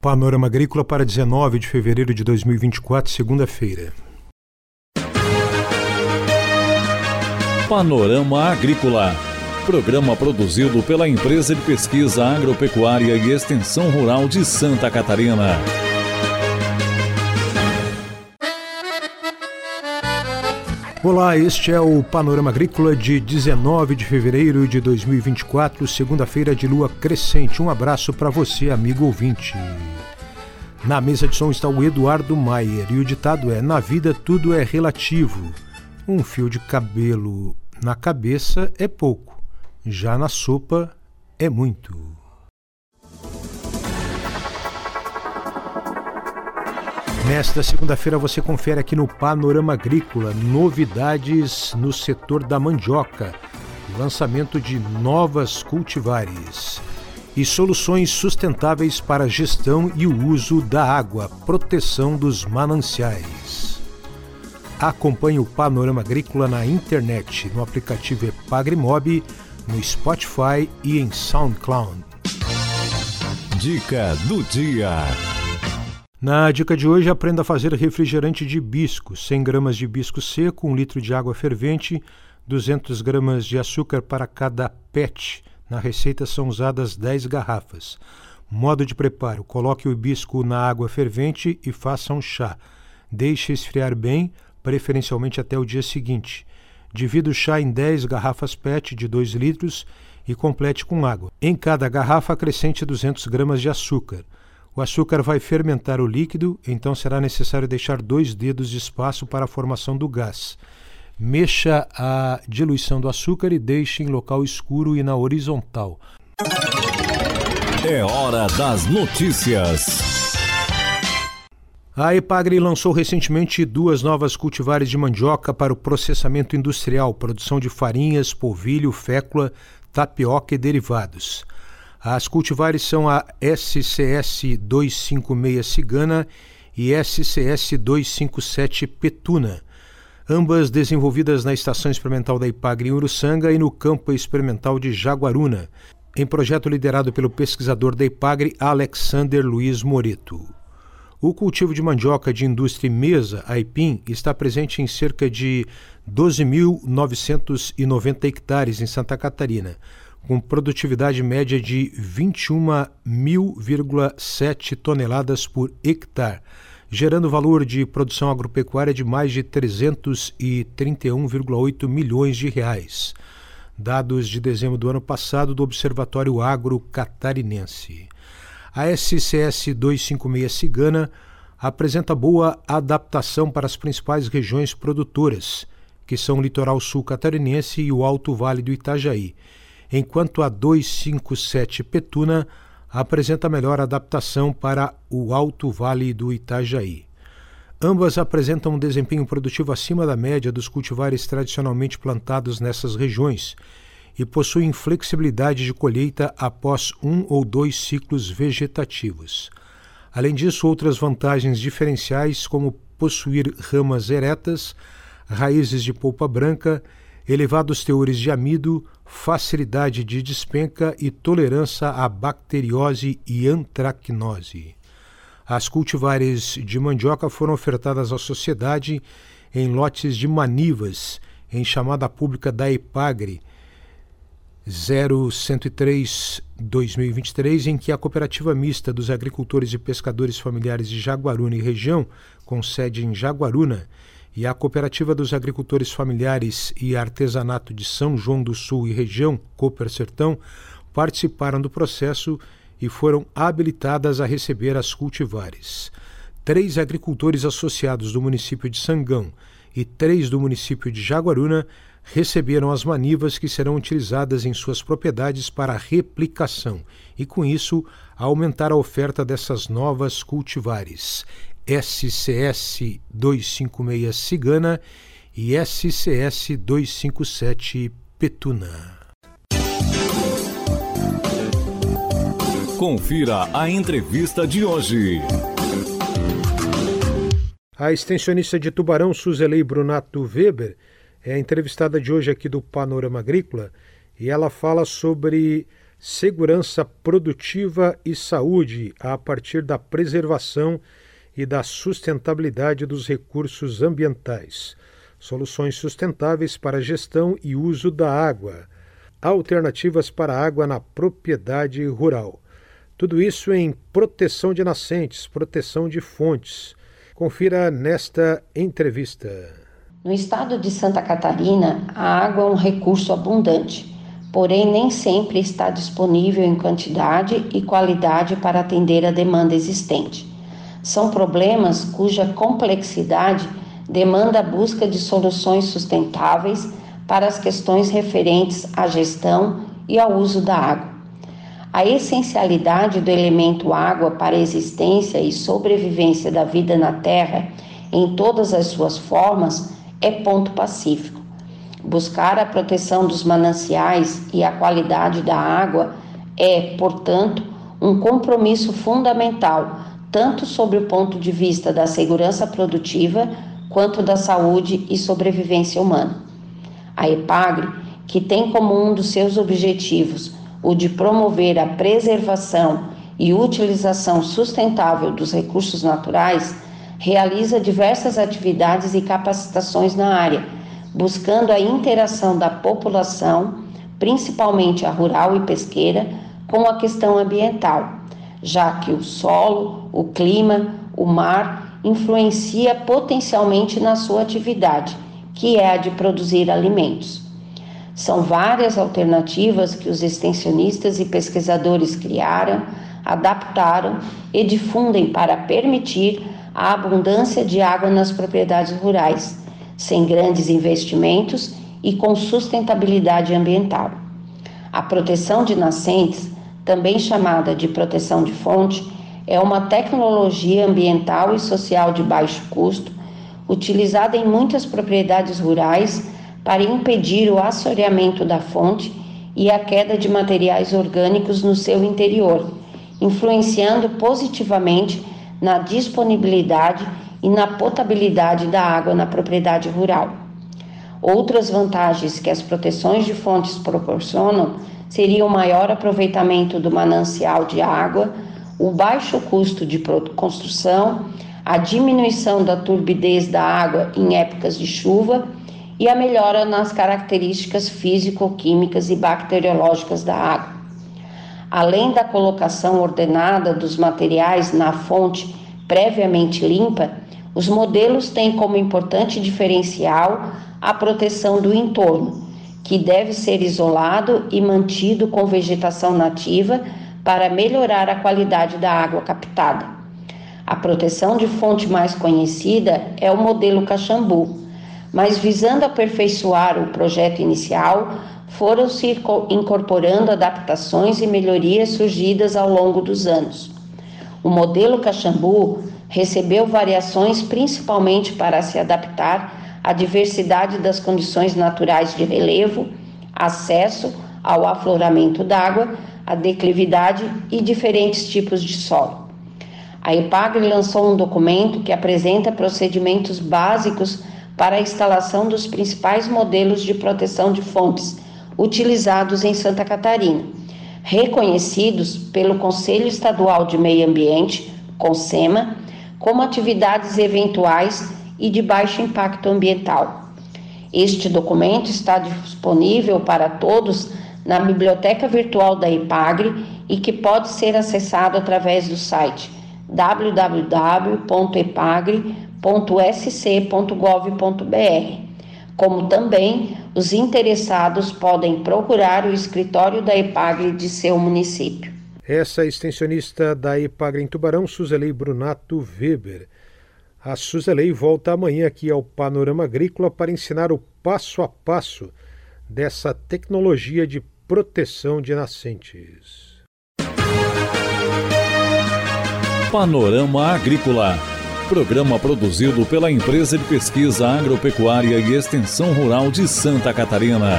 Panorama Agrícola para 19 de fevereiro de 2024, segunda-feira. Panorama Agrícola. Programa produzido pela Empresa de Pesquisa Agropecuária e Extensão Rural de Santa Catarina. Olá, este é o Panorama Agrícola de 19 de fevereiro de 2024, segunda-feira de lua crescente. Um abraço para você, amigo ouvinte. Na mesa de som está o Eduardo Maier e o ditado é: Na vida tudo é relativo. Um fio de cabelo na cabeça é pouco, já na sopa é muito. Nesta segunda-feira você confere aqui no Panorama Agrícola novidades no setor da mandioca, lançamento de novas cultivares e soluções sustentáveis para a gestão e o uso da água, proteção dos mananciais. Acompanhe o Panorama Agrícola na internet, no aplicativo Epagrimob, no Spotify e em SoundCloud. Dica do dia. Na dica de hoje, aprenda a fazer refrigerante de hibisco. 100 gramas de hibisco seco, 1 litro de água fervente, 200 gramas de açúcar para cada PET. Na receita são usadas 10 garrafas. Modo de preparo: coloque o hibisco na água fervente e faça um chá. Deixe esfriar bem, preferencialmente até o dia seguinte. Divida o chá em 10 garrafas PET de 2 litros e complete com água. Em cada garrafa, acrescente 200 gramas de açúcar. O açúcar vai fermentar o líquido, então será necessário deixar dois dedos de espaço para a formação do gás. Mexa a diluição do açúcar e deixe em local escuro e na horizontal. É hora das notícias. A Epagri lançou recentemente duas novas cultivares de mandioca para o processamento industrial, produção de farinhas, polvilho, fécula, tapioca e derivados. As cultivares são a SCS 256 Cigana e SCS 257 Petuna, ambas desenvolvidas na Estação Experimental da Ipagre em Uruçanga e no Campo Experimental de Jaguaruna, em projeto liderado pelo pesquisador da Ipagre Alexander Luiz Moreto. O cultivo de mandioca de indústria mesa, aipim, está presente em cerca de 12.990 hectares em Santa Catarina, com produtividade média de 21.000,7 toneladas por hectare, gerando valor de produção agropecuária de mais de 331,8 milhões de reais. Dados de dezembro do ano passado do Observatório Agro Catarinense. A SCS 256 Cigana apresenta boa adaptação para as principais regiões produtoras, que são o litoral sul catarinense e o Alto Vale do Itajaí, enquanto a 257 Petuna apresenta melhor adaptação para o Alto Vale do Itajaí. Ambas apresentam um desempenho produtivo acima da média dos cultivares tradicionalmente plantados nessas regiões e possuem flexibilidade de colheita após um ou dois ciclos vegetativos. Além disso, outras vantagens diferenciais, como possuir ramas eretas, raízes de polpa branca, elevados teores de amido, facilidade de despenca e tolerância à bacteriose e antracnose. As cultivares de mandioca foram ofertadas à sociedade em lotes de manivas, em chamada pública da EPAGRE 0103-2023, em que a Cooperativa Mista dos Agricultores e Pescadores Familiares de Jaguaruna e região, com sede em Jaguaruna, e a Cooperativa dos Agricultores Familiares e Artesanato de São João do Sul e região, Cooper Sertão, participaram do processo e foram habilitadas a receber as cultivares. Três agricultores associados do município de Sangão e três do município de Jaguaruna receberam as manivas que serão utilizadas em suas propriedades para replicação e, com isso, aumentar a oferta dessas novas cultivares. SCS 256 Cigana e SCS 257 Petuna. Confira a entrevista de hoje. A extensionista de Tubarão, Suzelei Brunato Weber, é a entrevistada de hoje aqui do Panorama Agrícola e ela fala sobre segurança produtiva e saúde a partir da preservação e da sustentabilidade dos recursos ambientais, soluções sustentáveis para gestão e uso da água, alternativas para a água na propriedade rural. Tudo isso em proteção de nascentes, proteção de fontes. Confira nesta entrevista. No estado de Santa Catarina, a água é um recurso abundante porém nem sempre está disponível em quantidade e qualidade para atender a demanda existente. São problemas cuja complexidade demanda a busca de soluções sustentáveis para as questões referentes à gestão e ao uso da água. A essencialidade do elemento água para a existência e sobrevivência da vida na Terra, em todas as suas formas, é ponto pacífico. Buscar a proteção dos mananciais e a qualidade da água é, portanto, um compromisso fundamental, tanto sob o ponto de vista da segurança produtiva quanto da saúde e sobrevivência humana. A EPAGRE, que tem como um dos seus objetivos o de promover a preservação e utilização sustentável dos recursos naturais, realiza diversas atividades e capacitações na área buscando a interação da população, principalmente a rural e pesqueira, com a questão ambiental, já que o solo, o clima, o mar influencia potencialmente na sua atividade, que é a de produzir alimentos. São várias alternativas que os extensionistas e pesquisadores criaram, adaptaram e difundem para permitir a abundância de água nas propriedades rurais sem grandes investimentos e com sustentabilidade ambiental. A proteção de nascentes, também chamada de proteção de fonte, é uma tecnologia ambiental e social de baixo custo, utilizada em muitas propriedades rurais para impedir o assoreamento da fonte e a queda de materiais orgânicos no seu interior, influenciando positivamente na disponibilidade e na potabilidade da água na propriedade rural. Outras vantagens que as proteções de fontes proporcionam seriam o maior aproveitamento do manancial de água, o baixo custo de construção, a diminuição da turbidez da água em épocas de chuva e a melhora nas características físico-químicas e bacteriológicas da água. Além da colocação ordenada dos materiais na fonte previamente limpa, os modelos têm como importante diferencial a proteção do entorno, que deve ser isolado e mantido com vegetação nativa para melhorar a qualidade da água captada. A proteção de fonte mais conhecida é o modelo Caxambu, mas visando aperfeiçoar o projeto inicial, foram se incorporando adaptações e melhorias surgidas ao longo dos anos. O modelo Caxambu recebeu variações principalmente para se adaptar à diversidade das condições naturais de relevo, acesso ao afloramento d'água, a declividade e diferentes tipos de solo. A EPAGRE lançou um documento que apresenta procedimentos básicos para a instalação dos principais modelos de proteção de fontes utilizados em Santa Catarina, reconhecidos pelo Conselho Estadual de Meio Ambiente, CONSEMA, como atividades eventuais e de baixo impacto ambiental. Este documento está disponível para todos na biblioteca virtual da IPAGRE e que pode ser acessado através do site www.epagre.sc.gov.br. Como também os interessados podem procurar o escritório da IPAGRE de seu município. Essa extensionista da Ipagre em Tubarão, Suzelei Brunato Weber. A Suzelei volta amanhã aqui ao Panorama Agrícola para ensinar o passo a passo dessa tecnologia de proteção de nascentes. Panorama Agrícola. Programa produzido pela Empresa de Pesquisa Agropecuária e Extensão Rural de Santa Catarina.